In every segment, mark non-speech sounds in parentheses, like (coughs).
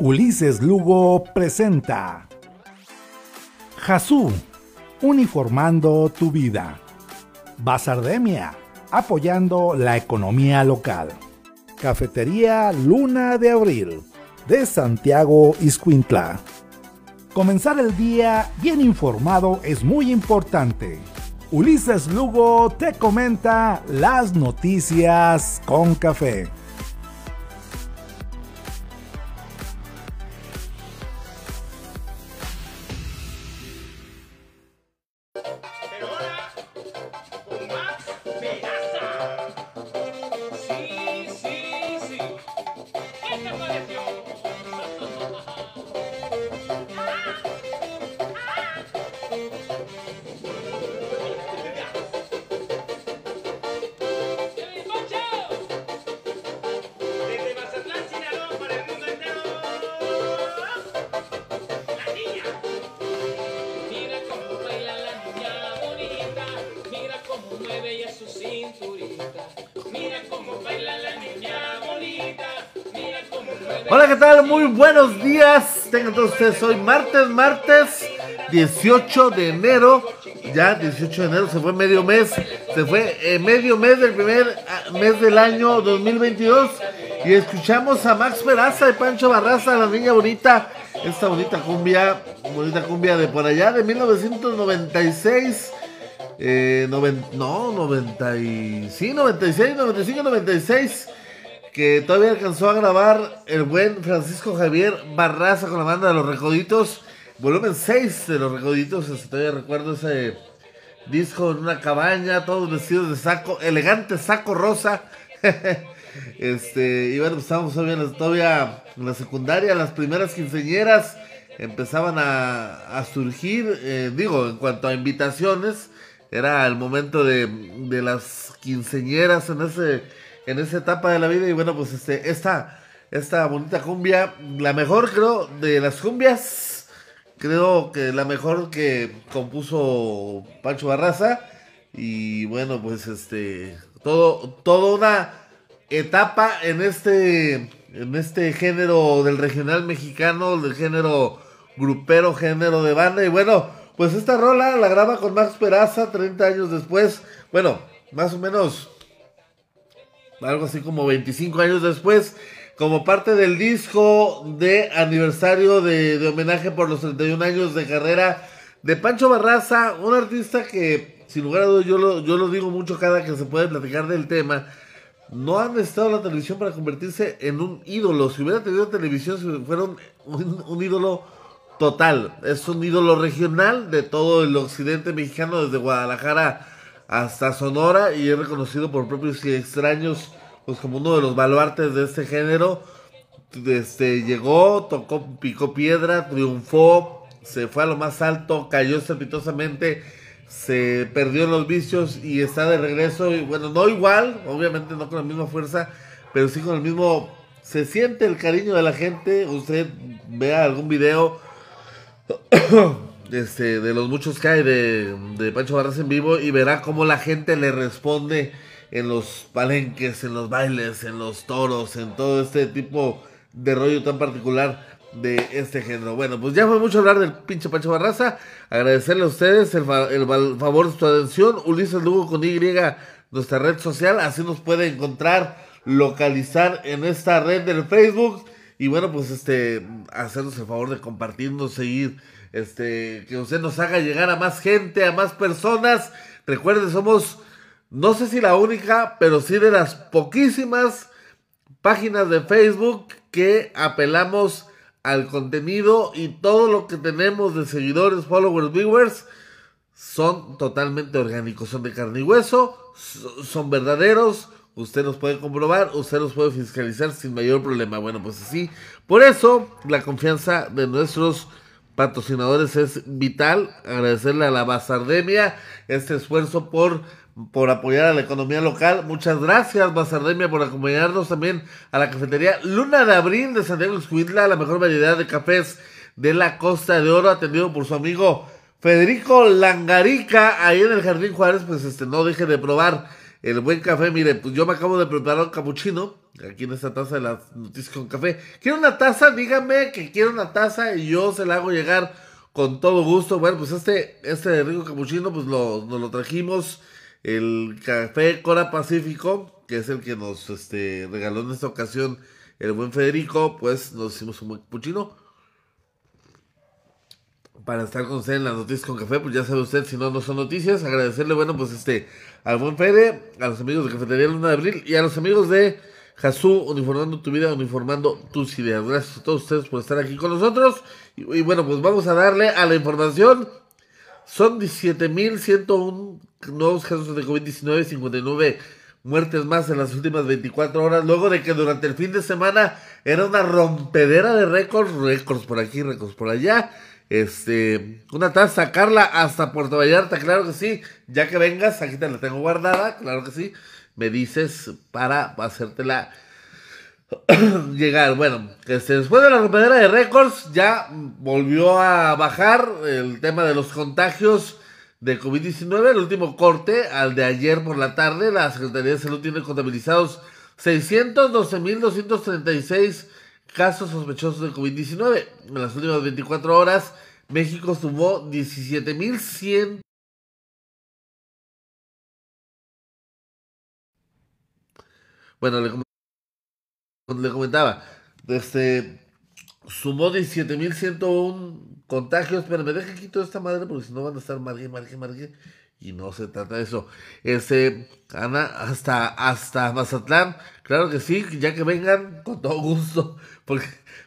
Ulises Lugo presenta Jasú, uniformando tu vida. Bazardemia, apoyando la economía local. Cafetería Luna de Abril, de Santiago Iscuintla. Comenzar el día bien informado es muy importante. Ulises Lugo te comenta las noticias con café. Buenos días. Tengan todos ustedes hoy martes, martes 18 de enero. Ya 18 de enero se fue medio mes. Se fue eh, medio mes del primer ah, mes del año 2022. Y escuchamos a Max Peraza y Pancho Barraza, la niña bonita. Esta bonita cumbia, bonita cumbia de por allá de 1996. Eh, no, 90 y, sí, 96, 95, 96 que todavía alcanzó a grabar el buen Francisco Javier Barraza con la banda de Los Recoditos, volumen 6 de Los Recoditos, todavía recuerdo ese disco en una cabaña, todos vestidos de saco, elegante saco rosa. (laughs) este, y bueno, pues estábamos todavía, en la secundaria, las primeras quinceñeras empezaban a, surgir, eh, digo, en cuanto a invitaciones, era el momento de, de las quinceñeras en ese en esa etapa de la vida. Y bueno, pues este, esta, esta bonita cumbia, la mejor creo de las cumbias, creo que la mejor que compuso Pancho Barraza. Y bueno, pues este, todo, toda una etapa en este, en este género del regional mexicano, del género grupero, género de banda. Y bueno, pues esta rola la graba con Max Peraza 30 años después. Bueno, más o menos algo así como 25 años después, como parte del disco de aniversario de, homenaje por los 31 años de carrera de Pancho Barraza, un artista que, sin lugar a dudas, yo lo, digo mucho cada que se puede platicar del tema. No ha necesitado la televisión para convertirse en un ídolo. Si hubiera tenido televisión, fuera un, un ídolo total. Es un ídolo regional de todo el occidente mexicano, desde Guadalajara hasta Sonora y es reconocido por propios y extraños pues como uno de los baluartes de este género. Este, llegó, tocó, picó piedra, triunfó, se fue a lo más alto, cayó estrepitosamente, se perdió en los vicios y está de regreso. Y bueno, no igual, obviamente no con la misma fuerza, pero sí con el mismo. Se siente el cariño de la gente. Usted vea algún video este, de los muchos que hay de, de Pancho Barras en vivo y verá cómo la gente le responde en los palenques, en los bailes, en los toros, en todo este tipo de rollo tan particular de este género. Bueno, pues ya fue mucho hablar del pinche Pancho Barraza. Agradecerle a ustedes el, favor de su atención. Ulises Lugo con Y, nuestra red social. Así nos puede encontrar, localizar en esta red del Facebook. Y bueno, pues este, hacernos el favor de compartirnos, seguir, este, que usted nos haga llegar a más gente, a más personas. Recuerden, somos, no sé si la única, pero sí de las poquísimas páginas de Facebook que apelamos al contenido y todo lo que tenemos de seguidores, followers, viewers son totalmente orgánicos, son de carne y hueso, son verdaderos, usted los puede comprobar, usted los puede fiscalizar sin mayor problema. Bueno, pues así, por eso la confianza de nuestros patrocinadores es vital. Agradecerle a la Bazardemia este esfuerzo por por apoyar a la economía local. Muchas gracias, Bazardemia, por acompañarnos también a la cafetería Luna de Abril de Santiago Escuintla, la mejor variedad de cafés de la Costa de Oro, atendido por su amigo Federico Langarica, ahí en el Jardín Juárez, pues este, no deje de probar el buen café. Mire, pues yo me acabo de preparar un capuchino, aquí en esta taza de las noticias con café. ¿Quiere una taza? Dígame que quiere una taza y yo se la hago llegar con todo gusto. Bueno, pues este, este rico capuchino, pues lo, nos lo trajimos el café Cora Pacífico, que es el que nos este, regaló en esta ocasión el buen Federico, pues nos hicimos un buen puchino. Para estar con usted en las noticias con café, pues ya sabe usted, si no, no son noticias. Agradecerle, bueno, pues este, al buen Fede, a los amigos de Cafetería Luna de Abril y a los amigos de Jasú, uniformando tu vida, uniformando tus ideas. Gracias a todos ustedes por estar aquí con nosotros. Y, y bueno, pues vamos a darle a la información. Son 17.101 nuevos casos de COVID-19, 59 muertes más en las últimas 24 horas, luego de que durante el fin de semana era una rompedera de récords, récords por aquí, récords por allá. Este, una taza, sacarla hasta Puerto Vallarta, claro que sí. Ya que vengas, aquí te la tengo guardada, claro que sí. Me dices para hacértela (clears throat) llegar. Bueno, este, después de la rompedera de récords, ya volvió a bajar el tema de los contagios de COVID-19. El último corte, al de ayer por la tarde, la Secretaría de Salud tiene contabilizados 612.236 casos sospechosos de COVID-19. En las últimas 24 horas, México sumó 17.100. Bueno, le, le comentaba, este, sumó 17.101 Contagios, pero me deje quito esta madre porque si no van a estar margue, margue, margue. Y no se trata de eso. Ese, Ana, hasta, hasta Mazatlán. Claro que sí, ya que vengan, con todo gusto. Porque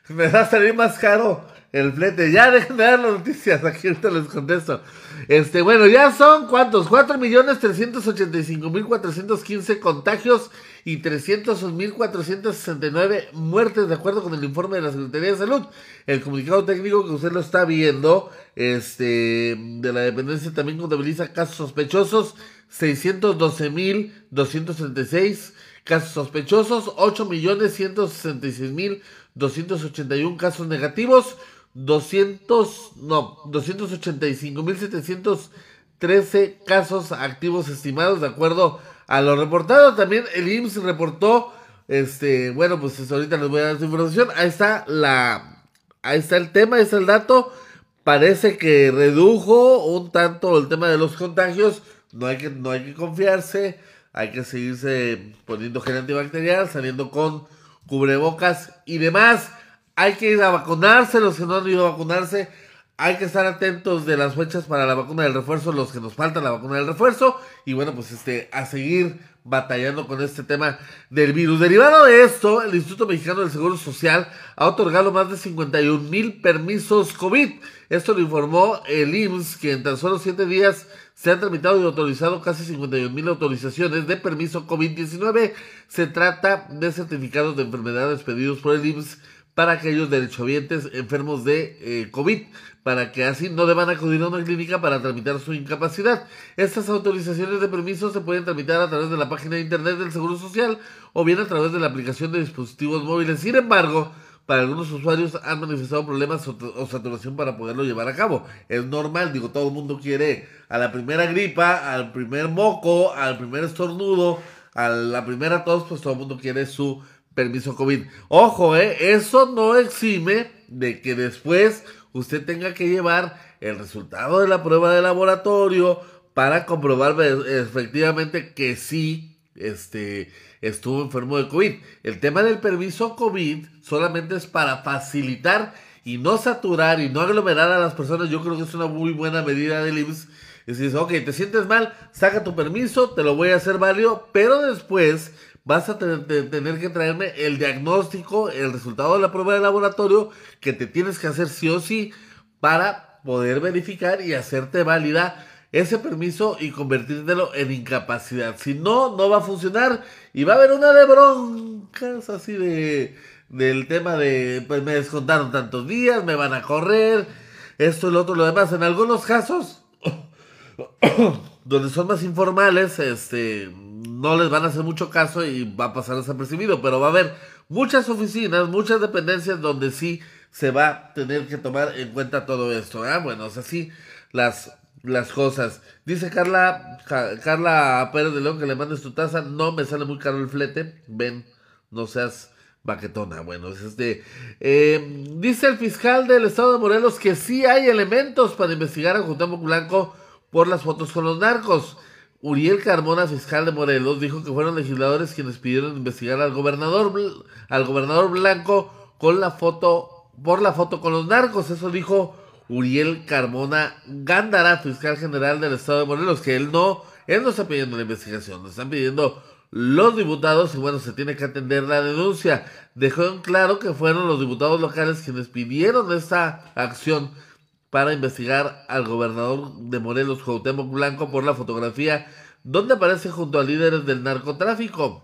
me va a salir más caro el flete. Ya dejen de dar las noticias, aquí ahorita les contesto. Este, bueno, ya son cuántos? 4.385.415 contagios y 301.469 muertes, de acuerdo con el informe de la Secretaría de Salud. El comunicado técnico que usted lo está viendo, este, de la dependencia también contabiliza casos sospechosos, 612.236 casos sospechosos, 8.166.281 casos negativos, 200, no, 285.713 casos activos estimados de acuerdo a lo reportado. También el IMSS reportó, este, bueno, pues ahorita les voy a dar esta información. Ahí está la, ahí está el tema, ahí está el dato. Parece que redujo un tanto el tema de los contagios. No hay que, no hay que confiarse. Hay que seguirse poniendo gel antibacterial, saliendo con cubrebocas y demás. Hay que ir a vacunarse, los que no han ido a vacunarse. Hay que estar atentos de las fechas para la vacuna del refuerzo, los que nos falta la vacuna del refuerzo. Y bueno, pues este, a seguir batallando con este tema del virus. Derivado de esto, el Instituto Mexicano del Seguro Social ha otorgado más de 51 mil permisos COVID. Esto lo informó el IMSS, que en tan solo 7 días se han tramitado y autorizado casi 51 mil autorizaciones de permiso COVID-19. Se trata de certificados de enfermedades pedidos por el IMSS para aquellos derechohabientes enfermos de eh, COVID, para que así no deban acudir a una clínica para tramitar su incapacidad. Estas autorizaciones de permiso se pueden tramitar a través de la página de internet del Seguro Social o bien a través de la aplicación de dispositivos móviles. Sin embargo, para algunos usuarios han manifestado problemas o, saturación para poderlo llevar a cabo. Es normal, digo, todo el mundo quiere a la primera gripa, al primer moco, al primer estornudo, a la primera tos, pues todo el mundo quiere su permiso COVID. Ojo, eh, eso no exime de que después usted tenga que llevar el resultado de la prueba de laboratorio para comprobar efectivamente que sí este, estuvo enfermo de COVID. El tema del permiso COVID solamente es para facilitar y no saturar y no aglomerar a las personas. Yo creo que es una muy buena medida del IMSS. Es decir, ok, te sientes mal, saca tu permiso, te lo voy a hacer válido, pero después vas a tener, que traerme el diagnóstico, el resultado de la prueba de laboratorio que te tienes que hacer sí o sí para poder verificar y hacerte válida ese permiso y convertírtelo en incapacidad. Si no, no va a funcionar y va a haber una de broncas así de del tema de pues me descontaron tantos días, me van a correr, esto y otro, lo demás. En algunos casos (coughs) donde son más informales, este no les van a hacer mucho caso y va a pasar desapercibido, pero va a haber muchas oficinas, muchas dependencias donde sí se va a tener que tomar en cuenta todo esto. ¿eh? Bueno, o sea, las las cosas. Dice Carla, Carla Pérez de León que le mandes tu taza. No me sale muy caro el flete. Ven, no seas baquetona. Bueno, es este. Dice el fiscal del estado de Morelos que sí hay elementos para investigar a Cuauhtémoc Blanco por las fotos con los narcos. Uriel Carmona, fiscal de Morelos, dijo que fueron legisladores quienes pidieron investigar al gobernador, al gobernador Blanco con la foto, por la foto con los narcos. Eso dijo Uriel Carmona Gándara, fiscal general del estado de Morelos, que él no, él no está pidiendo la investigación, lo están pidiendo los diputados y bueno, se tiene que atender la denuncia. Dejó en claro que fueron los diputados locales quienes pidieron esta acción para investigar al gobernador de Morelos, Cuauhtémoc Blanco, por la fotografía donde aparece junto a líderes del narcotráfico.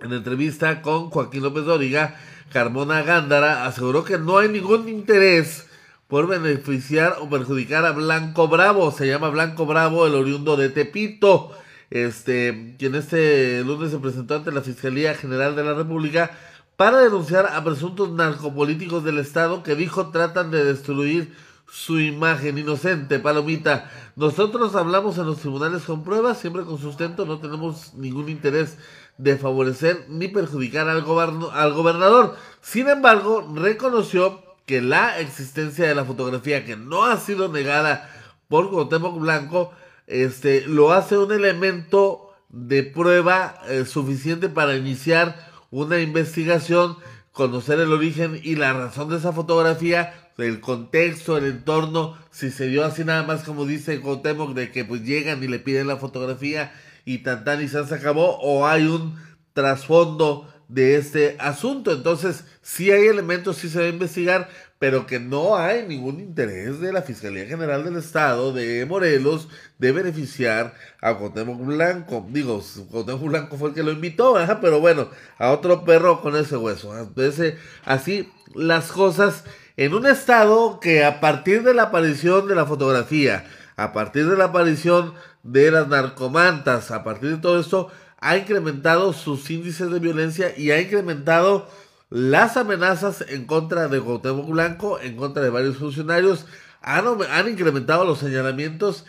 En entrevista con Joaquín López Dóriga, Carmona Gándara aseguró que no hay ningún interés por beneficiar o perjudicar a Blanco Bravo. Se llama Blanco Bravo, el oriundo de Tepito. Este, quien este lunes se presentó ante la Fiscalía General de la República para denunciar a presuntos narcopolíticos del Estado que dijo tratan de destruir su imagen inocente, palomita. Nosotros hablamos en los tribunales con pruebas, siempre con sustento, no tenemos ningún interés de favorecer ni perjudicar al, al gobernador. Sin embargo, reconoció que la existencia de la fotografía que no ha sido negada por Cuauhtémoc Blanco, este, lo hace un elemento de prueba eh, suficiente para iniciar una investigación, conocer el origen y la razón de esa fotografía, el contexto, el entorno, si se dio así nada más como dice Cuauhtémoc de que pues llegan y le piden la fotografía y tan tan y se acabó, o hay un trasfondo de este asunto. Entonces, si hay elementos, sí se va a investigar, pero que no hay ningún interés de la Fiscalía General del Estado de Morelos de beneficiar a Cuauhtémoc Blanco. Digo, Cuauhtémoc Blanco fue el que lo invitó, pero bueno, a otro perro con ese hueso. Entonces, así las cosas en un estado que a partir de la aparición de la fotografía, a partir de la aparición de las narcomantas, a partir de todo esto, ha incrementado sus índices de violencia y ha incrementado las amenazas en contra de Cuauhtémoc Blanco, en contra de varios funcionarios, han, incrementado los señalamientos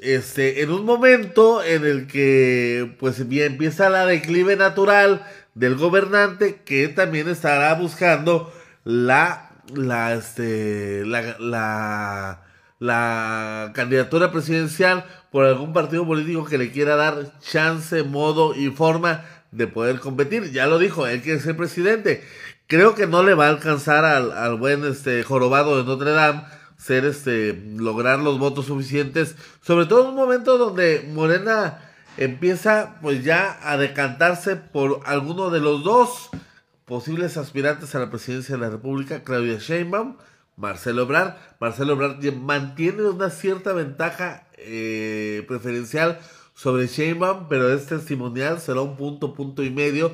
este, en un momento en el que pues empieza la declive natural del gobernante que también estará buscando la la este la, la, la candidatura presidencial por algún partido político que le quiera dar chance, modo y forma de poder competir. Ya lo dijo, él quiere ser presidente. Creo que no le va a alcanzar al, al buen este jorobado de Notre Dame ser este lograr los votos suficientes, sobre todo en un momento donde Morena empieza pues ya a decantarse por alguno de los dos posibles aspirantes a la presidencia de la República, Claudia Sheinbaum, Marcelo Ebrard. Marcelo Ebrard mantiene una cierta ventaja eh, preferencial sobre Sheinbaum, pero es testimonial, será un punto, punto y medio.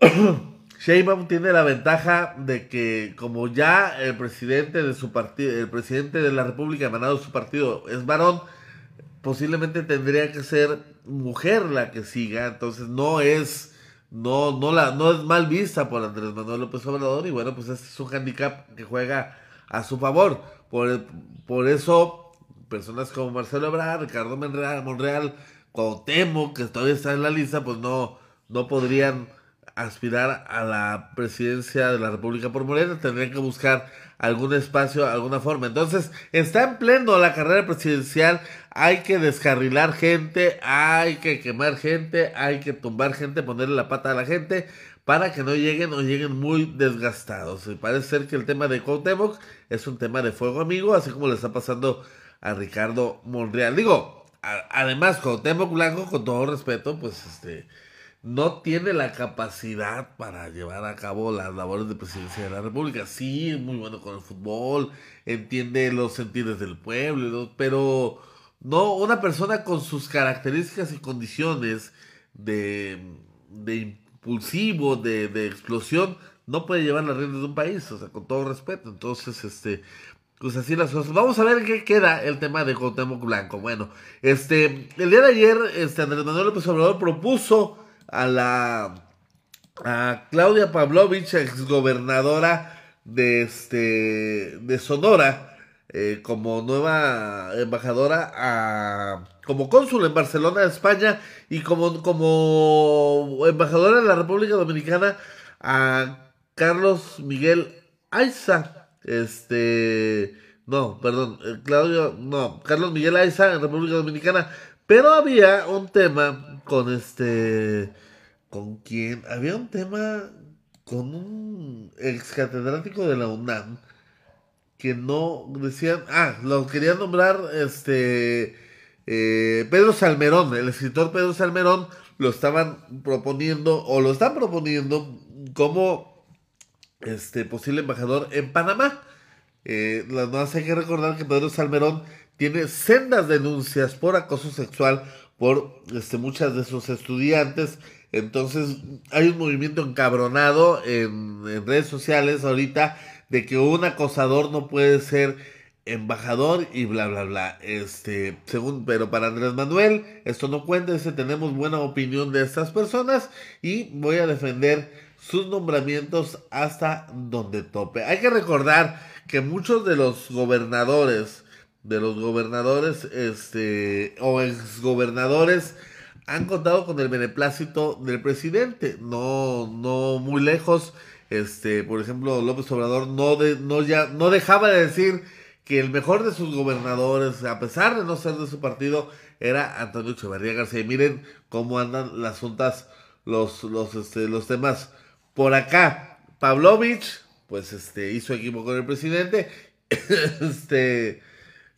(coughs) Sheinbaum tiene la ventaja de que como ya el presidente de su partido, el presidente de la República emanado de su partido es varón, posiblemente tendría que ser mujer la que siga, entonces no es no no la no es mal vista por Andrés Manuel López Obrador y bueno, pues este es un handicap que juega a su favor. Por, por eso personas como Marcelo Ebrard, Ricardo Monreal, Monreal, Cuauhtémoc, que todavía está en la lista, pues no, no podrían aspirar a la presidencia de la República por Morena, tendría que buscar algún espacio, alguna forma. Entonces, está en pleno la carrera presidencial, hay que descarrilar gente, hay que quemar gente, hay que tumbar gente, ponerle la pata a la gente para que no lleguen o lleguen muy desgastados. Y parece ser que el tema de Cuauhtémoc es un tema de fuego amigo, así como le está pasando a Ricardo Monreal. Digo, además, Cuauhtémoc Blanco, con todo respeto, pues este no tiene la capacidad para llevar a cabo las labores de presidencia de la República. Sí, es muy bueno con el fútbol, entiende los sentidos del pueblo, pero no una persona con sus características y condiciones de, de impulsivo, de, de explosión, no puede llevar las riendas de un país, o sea, con todo respeto. Entonces, este, pues así las cosas. Vamos a ver qué queda el tema de Cuauhtémoc Blanco. Bueno, este, el día de ayer, este, Andrés Manuel López Obrador propuso a la a Claudia Pavlovich, exgobernadora de este de Sonora, eh, como nueva embajadora a como cónsul en Barcelona, España, y como, como embajadora de la República Dominicana a Carlos Miguel Aiza. Este, no, perdón, eh, Claudio, no, Carlos Miguel Aiza en República Dominicana. Pero había un tema con este con quien había un tema con un ex catedrático de la UNAM que no decían, ah, lo querían nombrar este eh, Pedro Salmerón, el escritor Pedro Salmerón lo estaban proponiendo o lo están proponiendo como este posible embajador en Panamá. Eh, más hay que recordar que Pedro Salmerón tiene sendas denuncias por acoso sexual por este, muchas de sus estudiantes entonces hay un movimiento encabronado en, redes sociales ahorita de que un acosador no puede ser embajador y bla bla bla. Este, según, pero para Andrés Manuel, esto no cuenta, ese tenemos buena opinión de estas personas y voy a defender sus nombramientos hasta donde tope. Hay que recordar que muchos de los gobernadores, de los gobernadores, este, o exgobernadores, han contado con el beneplácito del presidente, no, no muy lejos. Este, por ejemplo, López Obrador no, ya, no dejaba de decir que el mejor de sus gobernadores, a pesar de no ser de su partido, era Antonio Echeverría García. Y miren cómo andan las juntas, los, los, este, los temas por acá. Pavlovich, pues este, hizo equipo con el presidente. (laughs) este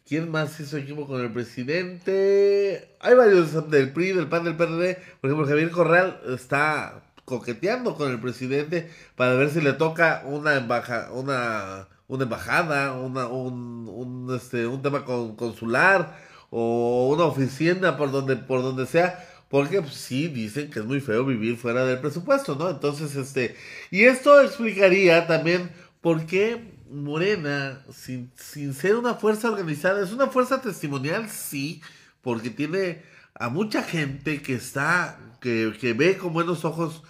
¿Quién más hizo equipo con el presidente? Hay varios del PRI, del PAN, del PRD. Por ejemplo, Javier Corral está coqueteando con el presidente para ver si le toca una embaja, una, una embajada, una, un, este, un tema consular o una oficina por donde, por donde sea. Porque pues, sí dicen que es muy feo vivir fuera del presupuesto, ¿no? Entonces, este, y esto explicaría también por qué Morena, sin, sin ser una fuerza organizada, es una fuerza testimonial, sí, porque tiene a mucha gente que está, que, que ve con buenos ojos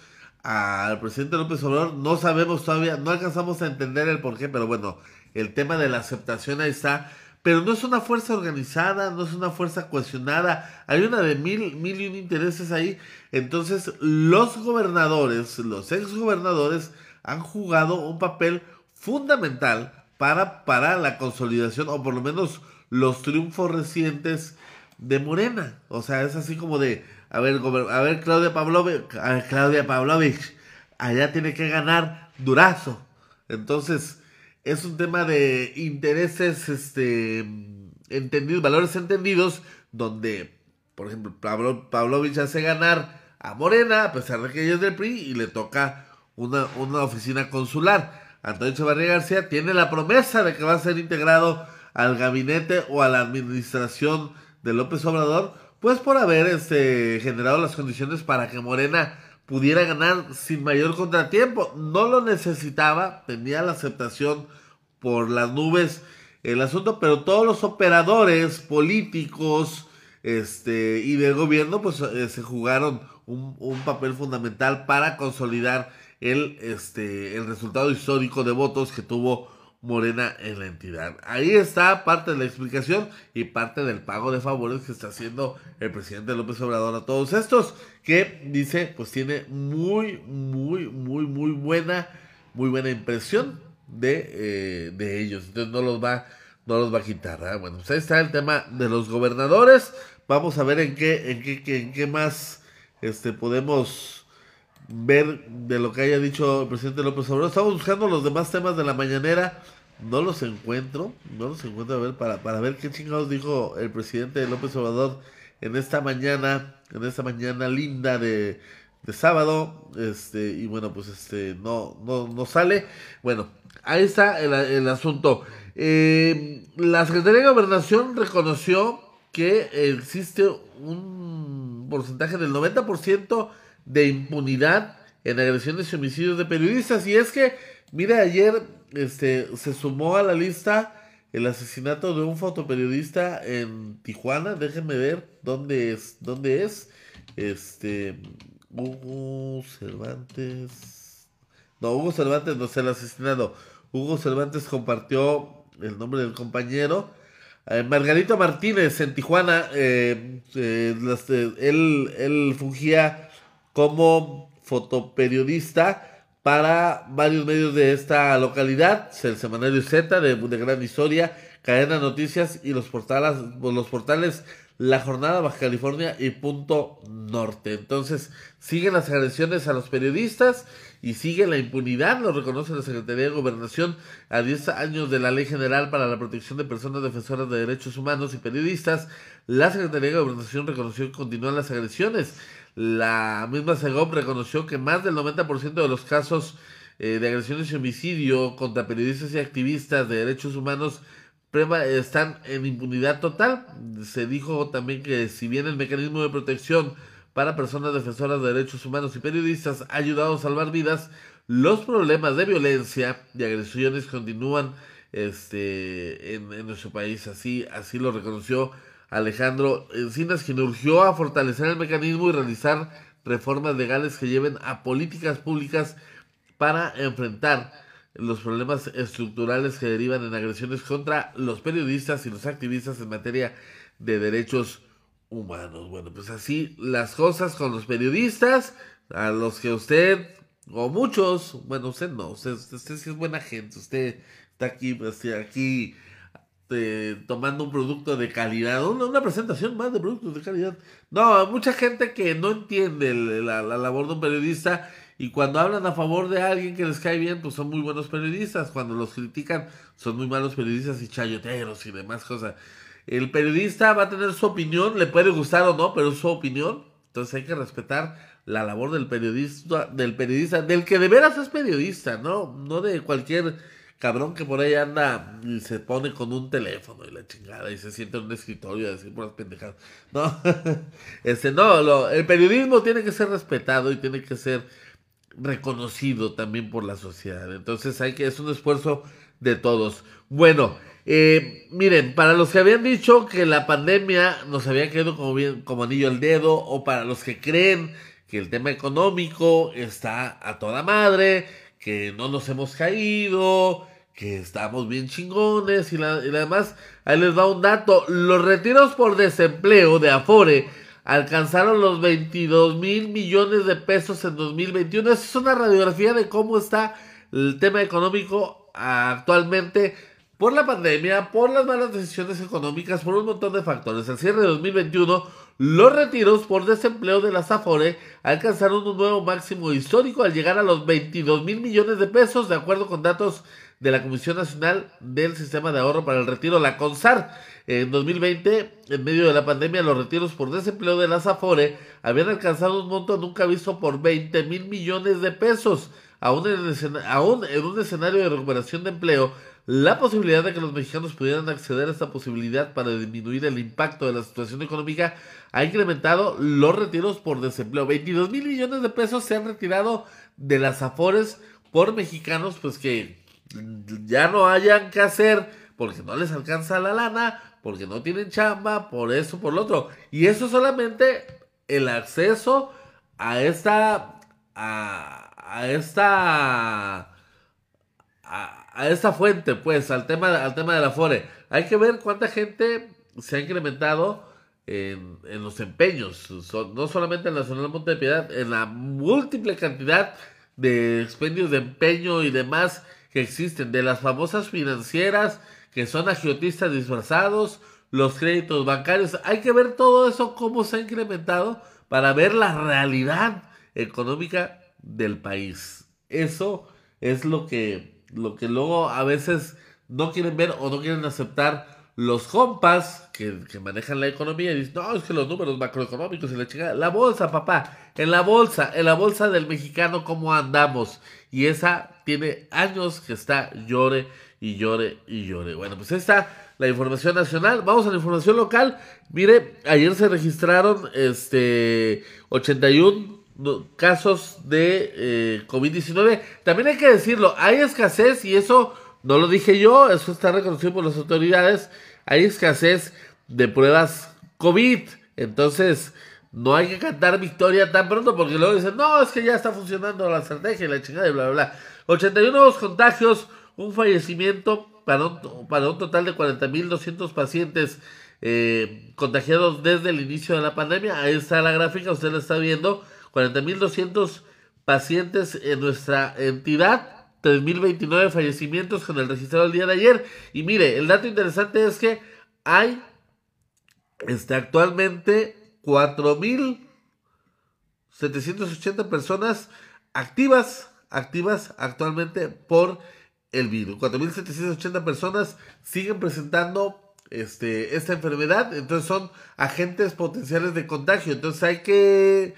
al presidente López Obrador. No sabemos todavía, no alcanzamos a entender el porqué, pero bueno, el tema de la aceptación ahí está. Pero no es una fuerza organizada, no es una fuerza cuestionada. Hay una de mil, mil y un intereses ahí. Entonces, los gobernadores, los exgobernadores, han jugado un papel fundamental para, para la consolidación o por lo menos los triunfos recientes de Morena. O sea, es así como de, a ver, a ver Claudia Pavlovich, Claudia Pavlovich, allá tiene que ganar Durazo. Entonces, es un tema de intereses este entendidos, valores entendidos, donde, por ejemplo, Pablo, Pavlovich hace ganar a Morena, a pesar de que ella es del PRI, y le toca una, una oficina consular. Antonio Echevarría García tiene la promesa de que va a ser integrado al gabinete o a la administración de López Obrador, pues por haber este, generado las condiciones para que Morena pudiera ganar sin mayor contratiempo. No lo necesitaba, tenía la aceptación por las nubes el asunto, pero todos los operadores políticos este, y del gobierno pues eh, se jugaron un, un papel fundamental para consolidar el, este, el resultado histórico de votos que tuvo Morena en la entidad. Ahí está parte de la explicación y parte del pago de favores que está haciendo el presidente López Obrador a todos estos, que dice, pues tiene muy, muy, muy, muy buena, muy buena impresión de, eh, de ellos. Entonces no los va, no los va a quitar. Bueno, pues ahí está el tema de los gobernadores. Vamos a ver en qué, en qué, en qué más este, podemos ver de lo que haya dicho el presidente López Obrador. Estamos buscando los demás temas de la mañanera. No los encuentro, no los encuentro a ver para, para ver qué chingados dijo el presidente López Obrador en esta mañana, en esta mañana linda de, de sábado. Este, y bueno, pues este, no, no, no sale. Bueno, ahí está el, el asunto. Eh, la Secretaría de Gobernación reconoció que existe un porcentaje del 90% de impunidad en agresiones y homicidios de periodistas. Y es que, mire, ayer este, se sumó a la lista el asesinato de un fotoperiodista en Tijuana. Déjenme ver dónde es. ¿Dónde es? Este. Hugo Cervantes. No, Hugo Cervantes no es el asesinado. Hugo Cervantes compartió el nombre del compañero. Eh, Margarito Martínez en Tijuana. Eh, eh, él, él fungía como fotoperiodista para varios medios de esta localidad, el Semanario Z de, de Gran Historia, Cadena Noticias y los portales, los portales La Jornada Baja California y Punto Norte. Entonces, siguen las agresiones a los periodistas y sigue la impunidad, lo reconoce la Secretaría de Gobernación a 10 años de la Ley General para la Protección de Personas Defensoras de Derechos Humanos y Periodistas. La Secretaría de Gobernación reconoció que continúan las agresiones. La misma SEGOP reconoció que más del 90% de los casos eh, de agresiones y homicidio contra periodistas y activistas de derechos humanos están en impunidad total. Se dijo también que si bien el mecanismo de protección para personas defensoras de derechos humanos y periodistas ha ayudado a salvar vidas, los problemas de violencia y agresiones continúan este, en, en nuestro país. Así, así lo reconoció Alejandro Encinas, quien urgió a fortalecer el mecanismo y realizar reformas legales que lleven a políticas públicas para enfrentar los problemas estructurales que derivan en agresiones contra los periodistas y los activistas en materia de derechos humanos. Bueno, pues así las cosas con los periodistas, a los que usted, o muchos, bueno, usted no, usted, usted, sí es buena gente, usted está aquí, pues, aquí este, tomando un producto de calidad, una, presentación más de productos de calidad. No, mucha gente que no entiende la, labor de un periodista y cuando hablan a favor de alguien que les cae bien, pues son muy buenos periodistas. Cuando los critican, son muy malos periodistas y chayoteros y demás cosas. El periodista va a tener su opinión, le puede gustar o no, pero es su opinión. Entonces hay que respetar la labor del periodista, del periodista, del que de veras es periodista, ¿no? No de cualquier cabrón que por ahí anda y se pone con un teléfono y la chingada y se siente en un escritorio a decir puras pendejadas. No, (laughs) este, no, lo, el periodismo tiene que ser respetado y tiene que ser reconocido también por la sociedad. Entonces hay que, es un esfuerzo de todos. Bueno, eh, miren, para los que habían dicho que la pandemia nos había quedado como, bien, como anillo al dedo, o para los que creen que el tema económico está a toda madre, que no nos hemos caído, que estamos bien chingones y, la, y además, ahí les va un dato, los retiros por desempleo de Afore alcanzaron los 22 mil millones de pesos en 2021. Esa es una radiografía de cómo está el tema económico actualmente por la pandemia, por las malas decisiones económicas, por un montón de factores. Al cierre de 2021, los retiros por desempleo de la Afore alcanzaron un nuevo máximo histórico al llegar a los 22 mil millones de pesos, de acuerdo con datos de la Comisión Nacional del Sistema de Ahorro para el Retiro, la CONSAR. En 2020, en medio de la pandemia, los retiros por desempleo de la Afore habían alcanzado un monto nunca visto por 20 mil millones de pesos. Aún en, aún en un escenario de recuperación de empleo, la posibilidad de que los mexicanos pudieran acceder a esta posibilidad para disminuir el impacto de la situación económica ha incrementado los retiros por desempleo. 22 mil millones de pesos se han retirado de las afores por mexicanos pues que ya no hayan que hacer porque no les alcanza la lana, porque no tienen chamba, por eso, por lo otro. Y eso solamente el acceso a esta a, a esta a, a esa fuente, pues, al tema, al tema de la FORE. Hay que ver cuánta gente se ha incrementado en, en los empeños, no solamente en la Nacional Monte de Piedad, en la múltiple cantidad de expendios de empeño y demás que existen, de las famosas financieras que son agiotistas disfrazados, los créditos bancarios. Hay que ver todo eso, cómo se ha incrementado para ver la realidad económica del país. Eso es lo que, lo que luego a veces no quieren ver o no quieren aceptar los compas que, manejan la economía y dicen, no, es que los números macroeconómicos y la chingada. La bolsa, papá, en la bolsa, en la bolsa del mexicano, ¿cómo andamos? Y esa tiene años que está llore y llore y llore. Bueno, pues está la información nacional. Vamos a la información local. Mire, ayer se registraron este 81 casos de eh, COVID-19. También hay que decirlo, hay escasez y eso no lo dije yo, eso está reconocido por las autoridades. Hay escasez de pruebas COVID. Entonces, no hay que cantar victoria tan pronto porque luego dicen, no, es que ya está funcionando la estrategia y la chingada y bla, bla, bla. 81 nuevos contagios, un fallecimiento para un, para un total de 40.200 pacientes eh, contagiados desde el inicio de la pandemia. Ahí está la gráfica, usted la está viendo. 40.200 pacientes en nuestra entidad. 3.029 fallecimientos con el registrado el día de ayer. Y mire, el dato interesante es que hay este, actualmente 4.780 personas activas, activas actualmente por el virus. 4.780 personas siguen presentando este, esta enfermedad, entonces son agentes potenciales de contagio. Entonces hay que,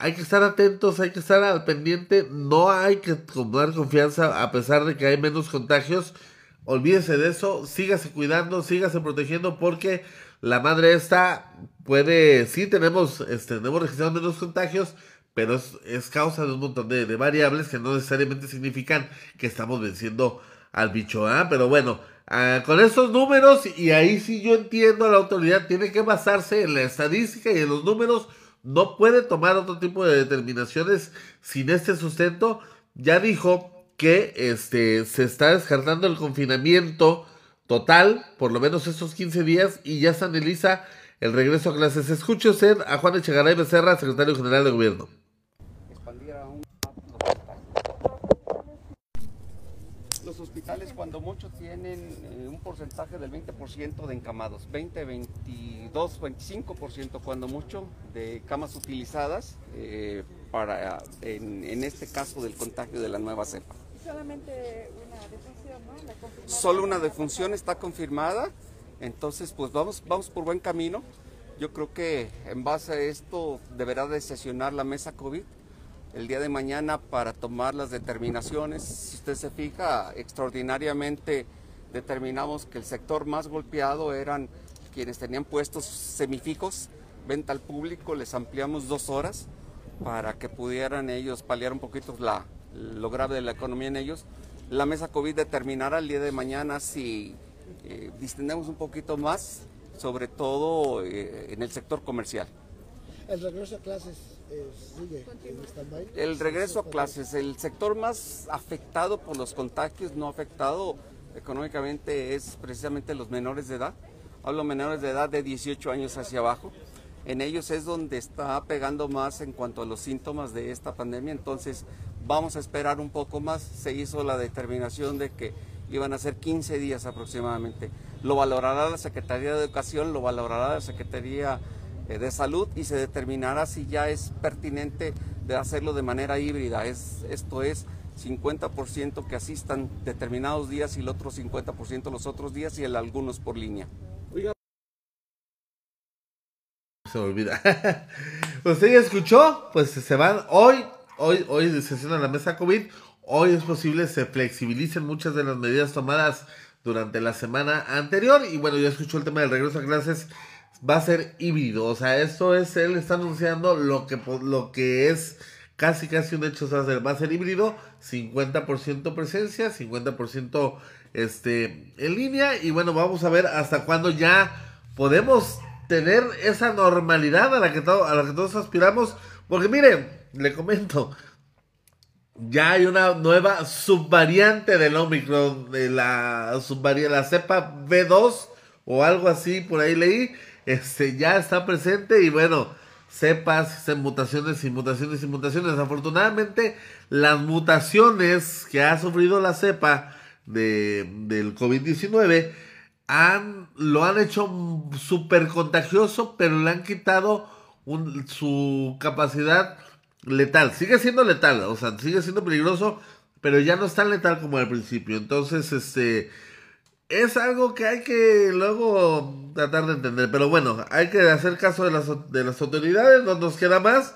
hay que estar atentos, hay que estar al pendiente, no hay que tomar confianza a pesar de que hay menos contagios. Olvídese de eso, sígase cuidando, sígase protegiendo porque la madre esta puede, sí tenemos, este, tenemos registrado menos contagios, pero es, causa de un montón de, variables que no necesariamente significan que estamos venciendo al bicho, ¿ah? Pero bueno, ah, con esos números, y ahí sí yo entiendo, la autoridad tiene que basarse en la estadística y en los números, no puede tomar otro tipo de determinaciones sin este sustento. Ya dijo que este, se está descartando el confinamiento total, por lo menos estos 15 días, y ya se analiza el regreso a clases. Escuche usted a Juan Echegaray Becerra, secretario general de gobierno. Los hospitales cuando mucho tienen eh, un porcentaje del 20% de encamados, 20, 22, 25% cuando mucho de camas utilizadas eh, para en, en, este caso del contagio de la nueva cepa. Solamente una defunción, ¿no? Solo una defunción está confirmada. Entonces, pues vamos, vamos por buen camino. Yo creo que en base a esto deberá de sesionar la mesa COVID el día de mañana para tomar las determinaciones. Si usted se fija, extraordinariamente determinamos que el sector más golpeado eran quienes tenían puestos semifijos, venta al público, les ampliamos dos horas para que pudieran ellos paliar un poquito la, lo grave de la economía en ellos. La mesa COVID determinará el día de mañana si eh, distendemos un poquito más, sobre todo eh, en el sector comercial. ¿El regreso a clases El regreso a clases, el sector más afectado por los contagios, no afectado económicamente, es precisamente los menores de edad. Hablo menores de edad de 18 años hacia abajo. En ellos es donde está pegando más en cuanto a los síntomas de esta pandemia. Entonces vamos a esperar un poco más. Se hizo la determinación de que iban a ser 15 días aproximadamente. Lo valorará la Secretaría de Educación, lo valorará la Secretaría de Salud y se determinará si ya es pertinente de hacerlo de manera híbrida. Es, esto es 50% que asistan determinados días y el otro 50% los otros días y el algunos por línea. Se me olvida. (laughs) ¿Usted ya escuchó? Pues se van hoy, hoy, hoy se sesiona la mesa COVID hoy es posible se flexibilicen muchas de las medidas tomadas durante la semana anterior. Y bueno, ya escuchó el tema del regreso a clases. Va a ser híbrido. O sea, esto es, él está anunciando lo que, lo que es casi casi un hecho. ser, va a ser híbrido. 50% presencia, 50% este, en línea. Y bueno, vamos a ver hasta cuándo ya podemos tener esa normalidad a la que, a la que todos aspiramos. Porque miren, le comento ya hay una nueva subvariante del Omicron, de la subvariante, la cepa B2 o algo así, por ahí leí, este ya está presente y bueno, cepas, mutaciones y mutaciones y mutaciones. Afortunadamente, las mutaciones que ha sufrido la cepa de, del COVID-19 han, lo han hecho súper contagioso, pero le han quitado su capacidad letal. Sigue siendo letal, o sea, sigue siendo peligroso, pero ya no es tan letal como al principio. Entonces, este es algo que hay que luego tratar de entender. Pero bueno, hay que hacer caso de las, de las autoridades, no nos queda más.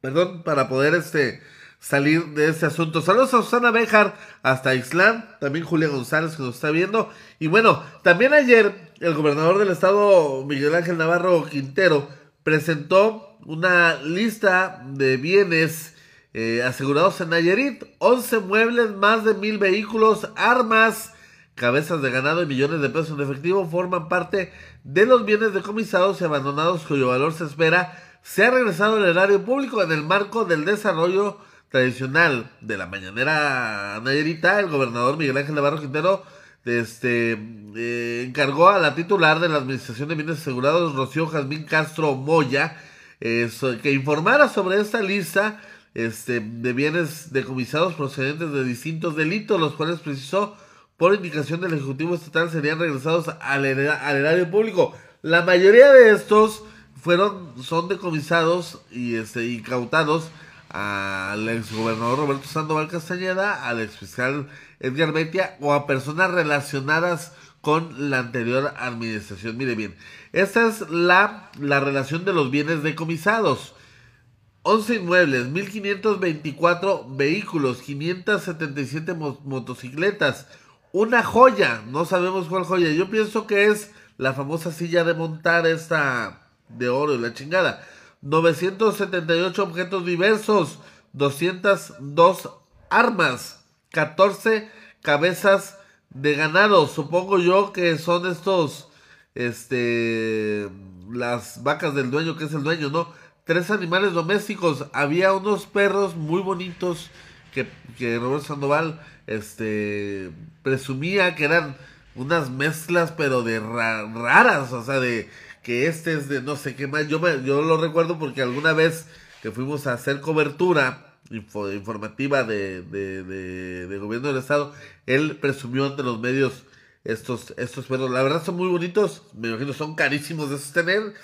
Perdón, para poder este salir de este asunto. Saludos a Susana Bejar hasta Islán, también Julia González que nos está viendo. Y bueno, también ayer el gobernador del estado, Miguel Ángel Navarro Quintero, presentó una lista de bienes eh, asegurados en Nayarit. 11 muebles, más de mil vehículos, armas, cabezas de ganado y millones de pesos en efectivo forman parte de los bienes decomisados y abandonados cuyo valor se espera se ha regresado al erario público en el marco del desarrollo tradicional de la mañanera nayerita, el gobernador Miguel Ángel Navarro Quintero este, eh, encargó a la titular de la Administración de Bienes Asegurados, Rocío Jazmín Castro Moya, eh, que informara sobre esta lista este, de bienes decomisados procedentes de distintos delitos, los cuales precisó por indicación del Ejecutivo Estatal serían regresados al, erario público. La mayoría de estos fueron, son decomisados y este, incautados al exgobernador Roberto Sandoval Castañeda, al exfiscal Edgar Betia o a personas relacionadas con la anterior administración. Mire bien, esta es la, la relación de los bienes decomisados. 11 inmuebles, 1524 vehículos, 577 motocicletas, una joya, no sabemos cuál joya. Yo pienso que es la famosa silla de montar esta de oro y la chingada. 978 objetos diversos, 202 armas, 14 cabezas de ganado. Supongo yo que son estos, este, las vacas del dueño, que es el dueño, ¿no? Tres animales domésticos. Había unos perros muy bonitos que, que Roberto Sandoval, este, presumía que eran unas mezclas, pero de raras, o sea, de que este es de no sé qué más. Yo, me, yo lo recuerdo porque alguna vez que fuimos a hacer cobertura informativa de, de, gobierno del estado, él presumió ante los medios estos, estos perros. La verdad son muy bonitos, me imagino son carísimos de sostener,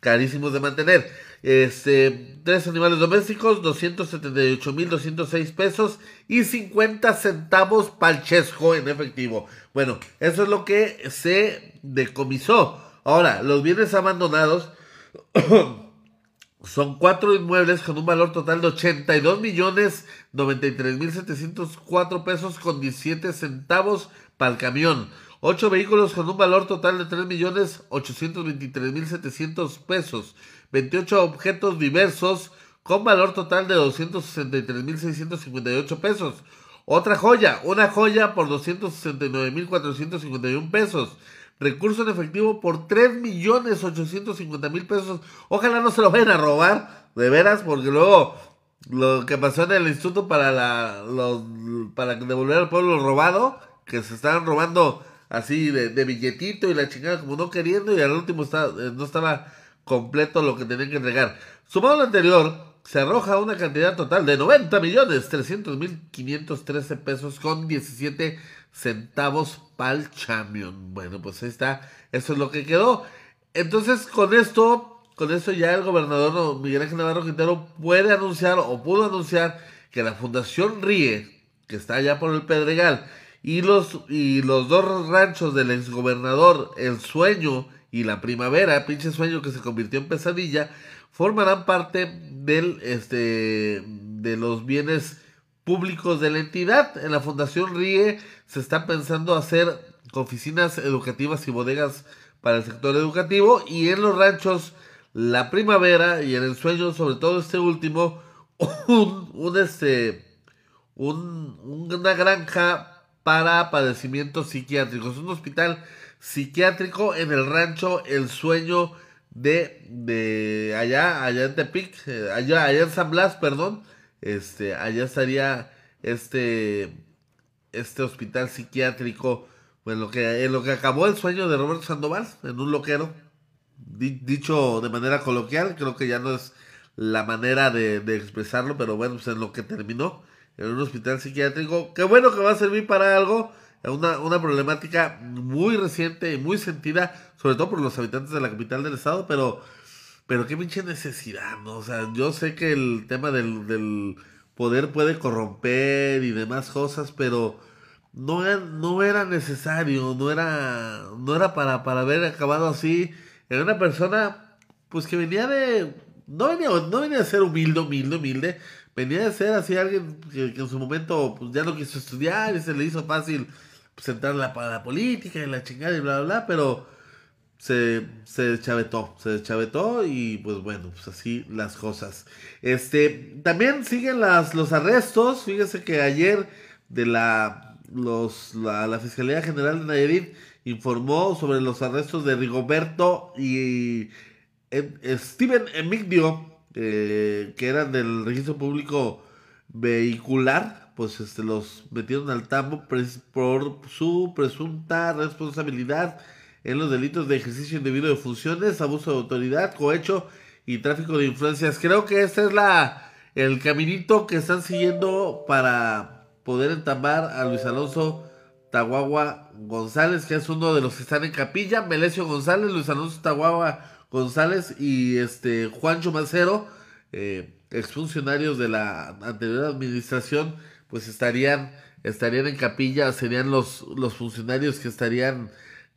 carísimos de mantener. Este, tres animales domésticos, 278 mil 206 pesos y 50 centavos palchesco en efectivo. Bueno, eso es lo que se decomisó. Ahora, los bienes abandonados (coughs) son cuatro inmuebles con un valor total de 82 millones 93 mil 704 pesos con 17 centavos para el camión. Ocho vehículos con un valor total de 3 millones 823 mil 700 pesos. 28 objetos diversos con valor total de 263 mil 658 pesos. Otra joya, una joya por 269 mil 451 pesos recurso en efectivo por 3 millones 850 mil pesos. Ojalá no se lo vayan a robar, de veras, porque luego lo que pasó en el instituto para la los, para devolver al pueblo robado, que se estaban robando así de, billetito y la chingada como no queriendo y al último eh, no estaba completo lo que tenían que entregar. Sumado lo anterior, se arroja una cantidad total de 90 millones 300 mil 513 pesos con 17 centavos pa'l champion. Bueno, pues ahí está. Eso es lo que quedó. Entonces, con esto, con esto ya el gobernador Miguel Ángel Navarro Quintero puede anunciar o pudo anunciar que la Fundación Ríe, que está allá por el Pedregal, y los, y los dos ranchos del exgobernador, El Sueño y La Primavera, pinche sueño que se convirtió en pesadilla, formarán parte del, este, de los bienes públicos de la entidad. En la Fundación RIE se está pensando hacer oficinas educativas y bodegas para el sector educativo y en los ranchos La Primavera y en el sueño, sobre todo este último, (laughs) un, este un, una granja para padecimientos psiquiátricos, un hospital psiquiátrico en el rancho El Sueño de, de allá, allá en Tepic, eh, allá, allá en San Blas, perdón, este, allá estaría este, este hospital psiquiátrico, pues que, en lo que acabó el sueño de Roberto Sandoval, en un loquero, dicho de manera coloquial, creo que ya no es la manera de, expresarlo, pero bueno, pues en lo que terminó, en un hospital psiquiátrico, qué bueno que va a servir para algo, una, una problemática muy reciente y muy sentida, sobre todo por los habitantes de la capital del estado, pero, pero qué pinche necesidad, ¿no? O sea, yo sé que el tema del, del poder puede corromper y demás cosas, pero no era, no era necesario, no era, no era para, para haber acabado así. Era una persona, pues que venía de, no venía, no venía a ser humilde, humilde, humilde, venía a ser así alguien que, en su momento pues, ya no quiso estudiar y se le hizo fácil pues, entrar la, para la política y la chingada y bla, bla, bla, pero se, se deschavetó, se deschavetó y pues bueno, pues así las cosas. Este, también siguen las, los arrestos, fíjese que ayer de la, los, la, Fiscalía General de Nayarit informó sobre los arrestos de Rigoberto y Steven Emigdio, eh, que eran del registro público vehicular, pues este, los metieron al tambo por su presunta responsabilidad en los delitos de ejercicio indebido de funciones, abuso de autoridad, cohecho y tráfico de influencias. Creo que ese es la el caminito que están siguiendo para poder entambar a Luis Alonso Tahuagua González, que es uno de los que están en capilla, Melesio González, Luis Alonso Tahuagua González y este Juancho Macero, eh, exfuncionarios de la anterior administración, pues estarían, estarían en capilla, serían los, los funcionarios que estarían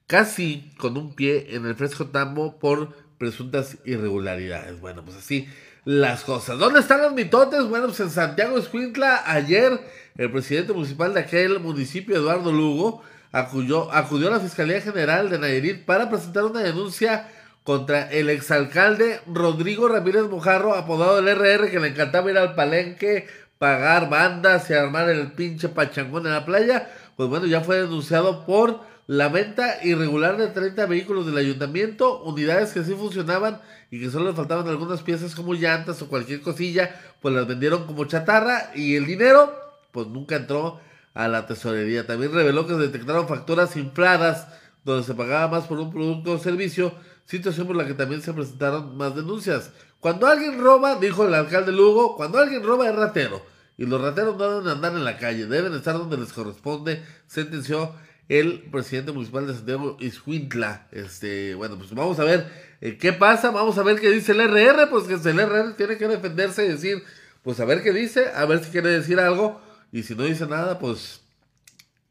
casi con un pie en el fresco tambo por presuntas irregularidades. Bueno, pues así las cosas. ¿Dónde están los mitotes? Bueno, pues en Santiago Escuintla, ayer el presidente municipal de aquel municipio, Eduardo Lugo, acudió, acudió a la Fiscalía General de Nayarit para presentar una denuncia contra el exalcalde Rodrigo Ramírez Mojarro, apodado el RR, que le encantaba ir al palenque, pagar bandas y armar el pinche pachangón en la playa. Pues bueno, ya fue denunciado por la venta irregular de 30 vehículos del ayuntamiento, unidades que sí funcionaban y que solo le faltaban algunas piezas como llantas o cualquier cosilla, pues las vendieron como chatarra y el dinero pues nunca entró a la tesorería. También reveló que se detectaron facturas infladas donde se pagaba más por un producto o servicio, situación por la que también se presentaron más denuncias. Cuando alguien roba, dijo el alcalde Lugo, cuando alguien roba es ratero. Y los rateros no deben andar en la calle, deben estar donde les corresponde, sentenció el presidente municipal de Santiago Iscuintla. Este, bueno, pues vamos a ver eh, qué pasa, vamos a ver qué dice el RR, pues que el RR tiene que defenderse y decir, pues a ver qué dice, a ver si quiere decir algo, y si no dice nada, pues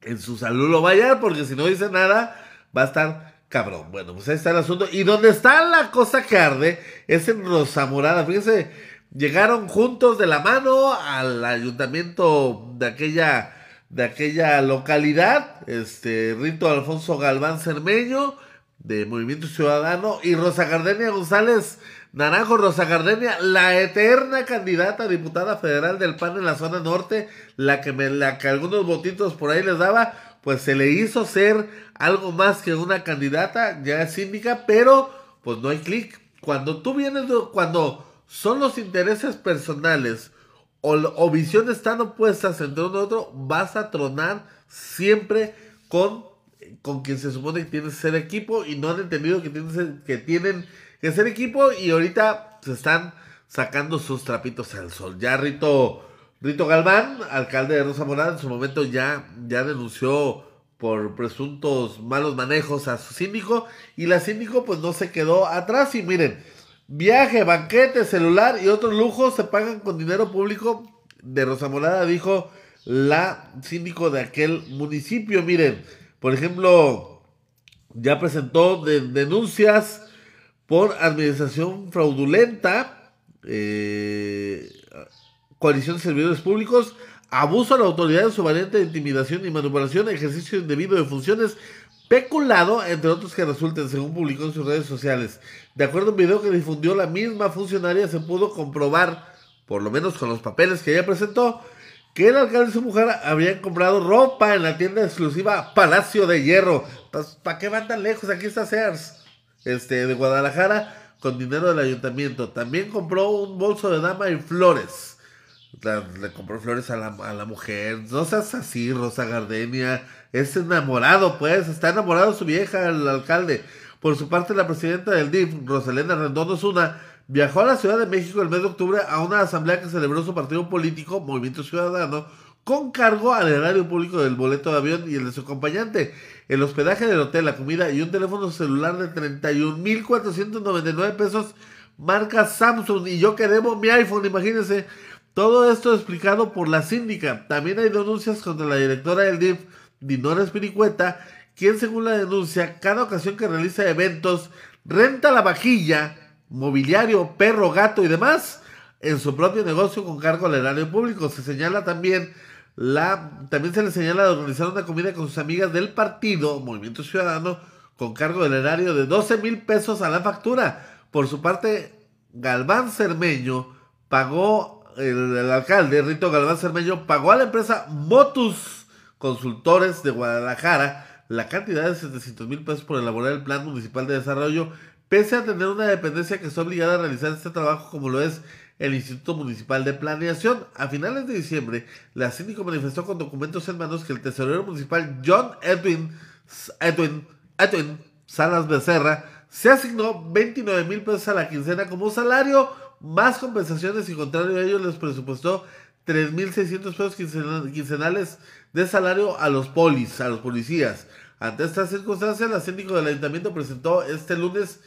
en su salud lo vaya, porque si no dice nada, va a estar cabrón. Bueno, pues ahí está el asunto. Y donde está la cosa que arde es en Rosamorada. Fíjense, llegaron juntos de la mano al ayuntamiento de aquella de aquella localidad, este Rito Alfonso Galván Cermeño, de Movimiento Ciudadano, y Rosa Gardenia González Naranjo, Rosa Gardenia, la eterna candidata a diputada federal del PAN en la zona norte, la que, me, la que algunos votitos por ahí les daba, pues se le hizo ser algo más que una candidata, ya es síndica, pero pues no hay clic. Cuando tú vienes, cuando son los intereses personales, o, visiones tan opuestas entre uno y otro, vas a tronar siempre con, con quien se supone que tienes que ser equipo y no han entendido que, tienen, que ser equipo y ahorita se están sacando sus trapitos al sol. Ya Rito, Rito Galván, alcalde de Rosa Morada, en su momento ya, ya denunció por presuntos malos manejos a su síndico y la síndico pues no se quedó atrás y miren, Viaje, banquete, celular y otros lujos se pagan con dinero público de Rosamolada, dijo la síndico de aquel municipio. Miren, por ejemplo, ya presentó denuncias por administración fraudulenta, eh, coalición de servidores públicos, abuso a la autoridad de su variante de intimidación y manipulación, ejercicio indebido de funciones, peculado, entre otros que resulten, según publicó en sus redes sociales. De acuerdo a un video que difundió la misma funcionaria, se pudo comprobar, por lo menos con los papeles que ella presentó, que el alcalde y su mujer habían comprado ropa en la tienda exclusiva Palacio de Hierro. Pues, ¿Para qué van tan lejos? Aquí está Sears, este, de Guadalajara, con dinero del ayuntamiento. También compró un bolso de dama y flores. Le compró flores a la, a la mujer. No seas así, Rosa Gardenia. Es enamorado, pues. Está enamorado su vieja, el alcalde. Por su parte, la presidenta del DIF, Rosalena Rendón Zuna, viajó a la Ciudad de México el mes de octubre a una asamblea que celebró su partido político, Movimiento Ciudadano, con cargo al erario público del boleto de avión y el de su acompañante, el hospedaje del hotel, la comida y un teléfono celular de 31.499 pesos, marca Samsung. Y yo que debo mi iPhone, imagínense. Todo esto explicado por la síndica. También hay denuncias contra la directora del DIF, Dinora Espiricueta, quien según la denuncia, cada ocasión que realiza eventos, renta la vajilla, mobiliario, perro, gato y demás en su propio negocio con cargo al erario público. Se señala también la, también se le señala de organizar una comida con sus amigas del partido, Movimiento Ciudadano, con cargo del erario de 12 mil pesos a la factura. Por su parte, Galván Cermeño pagó, el, alcalde Rito Galván Cermeño pagó a la empresa Motus Consultores de Guadalajara la cantidad de 700 mil pesos por elaborar el Plan Municipal de Desarrollo, pese a tener una dependencia que está obligada a realizar este trabajo como lo es el Instituto Municipal de Planeación. A finales de diciembre, la síndico manifestó con documentos en manos que el tesorero municipal John Edwin, Edwin, Edwin Salas Becerra se asignó 29 mil pesos a la quincena como salario, más compensaciones y contrario a ello les presupuestó 3.600 pesos quincenales de salario a los polis, a los policías. Ante estas circunstancias, la síndico del ayuntamiento presentó este lunes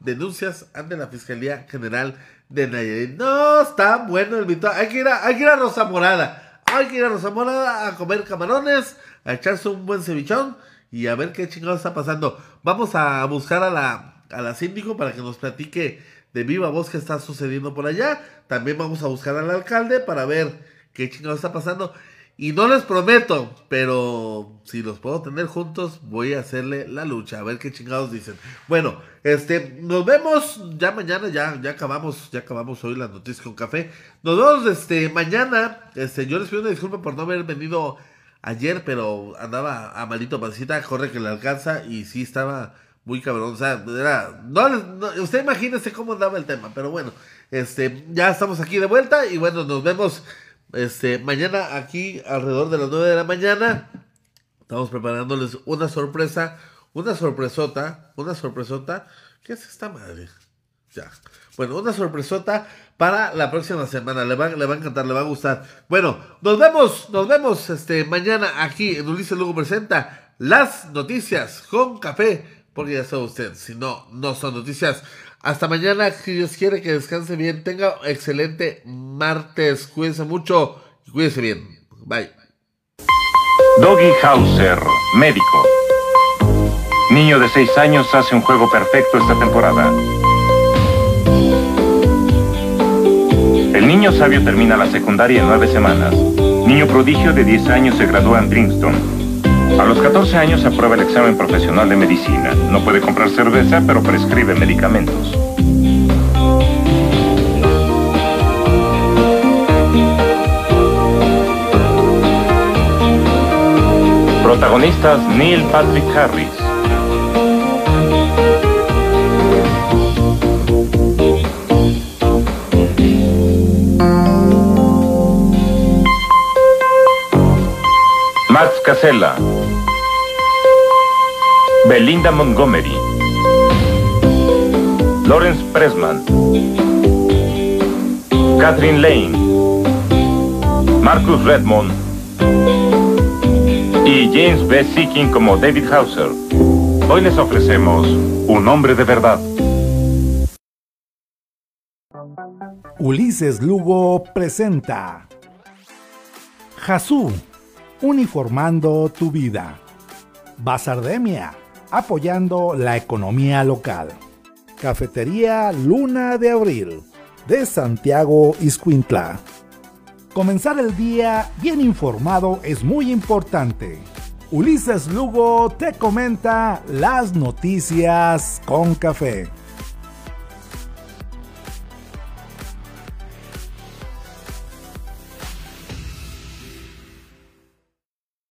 denuncias ante la Fiscalía General de Nayarit. No, está bueno el mito. Hay que ir a, hay que ir a Rosa Morada. Hay que ir a Rosa Morada a comer camarones, a echarse un buen cevichón y a ver qué chingados está pasando. Vamos a buscar a la, a la síndico para que nos platique de viva voz qué está sucediendo por allá. También vamos a buscar al alcalde para ver qué chingados está pasando. Y no les prometo, pero si los puedo tener juntos, voy a hacerle la lucha, a ver qué chingados dicen. Bueno, este, nos vemos ya mañana, ya, ya acabamos, ya acabamos hoy las noticias con café. Nos vemos este mañana. Este, yo les pido una disculpa por no haber venido ayer, pero andaba a malito pancita, corre que le alcanza, y sí estaba muy cabrón. O sea, era. No, usted imagínese cómo andaba el tema, pero bueno, este, ya estamos aquí de vuelta, y bueno, nos vemos este, mañana aquí, alrededor de las 9 de la mañana, estamos preparándoles una sorpresa, una sorpresota, una sorpresota. ¿Qué es esta madre? Ya. Bueno, una sorpresota para la próxima semana. Le va, le va a encantar, le va a gustar. Bueno, nos vemos, nos vemos este, mañana aquí en Ulises Lugo Presenta las noticias con café. Porque ya sabe usted, si no, no son noticias. Hasta mañana, si Dios quiere que descanse bien. Tenga excelente martes. Cuídense mucho y cuídense bien. Bye. Doggy Hauser, médico. Niño de 6 años hace un juego perfecto esta temporada. El niño sabio termina la secundaria en 9 semanas. Niño prodigio de 10 años se gradúa en Princeton. A los 14 años aprueba el examen profesional de medicina. No puede comprar cerveza, pero prescribe medicamentos. Protagonistas Neil Patrick Harris. Max Casella. Belinda Montgomery, Lawrence Pressman, Catherine Lane, Marcus Redmond y James B. Seeking como David Hauser. Hoy les ofrecemos un hombre de verdad. Ulises Lugo presenta Jasú, uniformando tu vida. Basardemia apoyando la economía local. Cafetería Luna de Abril, de Santiago Iscuintla. Comenzar el día bien informado es muy importante. Ulises Lugo te comenta las noticias con café.